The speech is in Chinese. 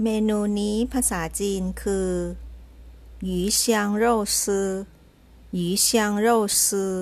เมนูนี้ภาษาจีนคือหยูเซียงโร่ซือหยูเซียงโร่ซือ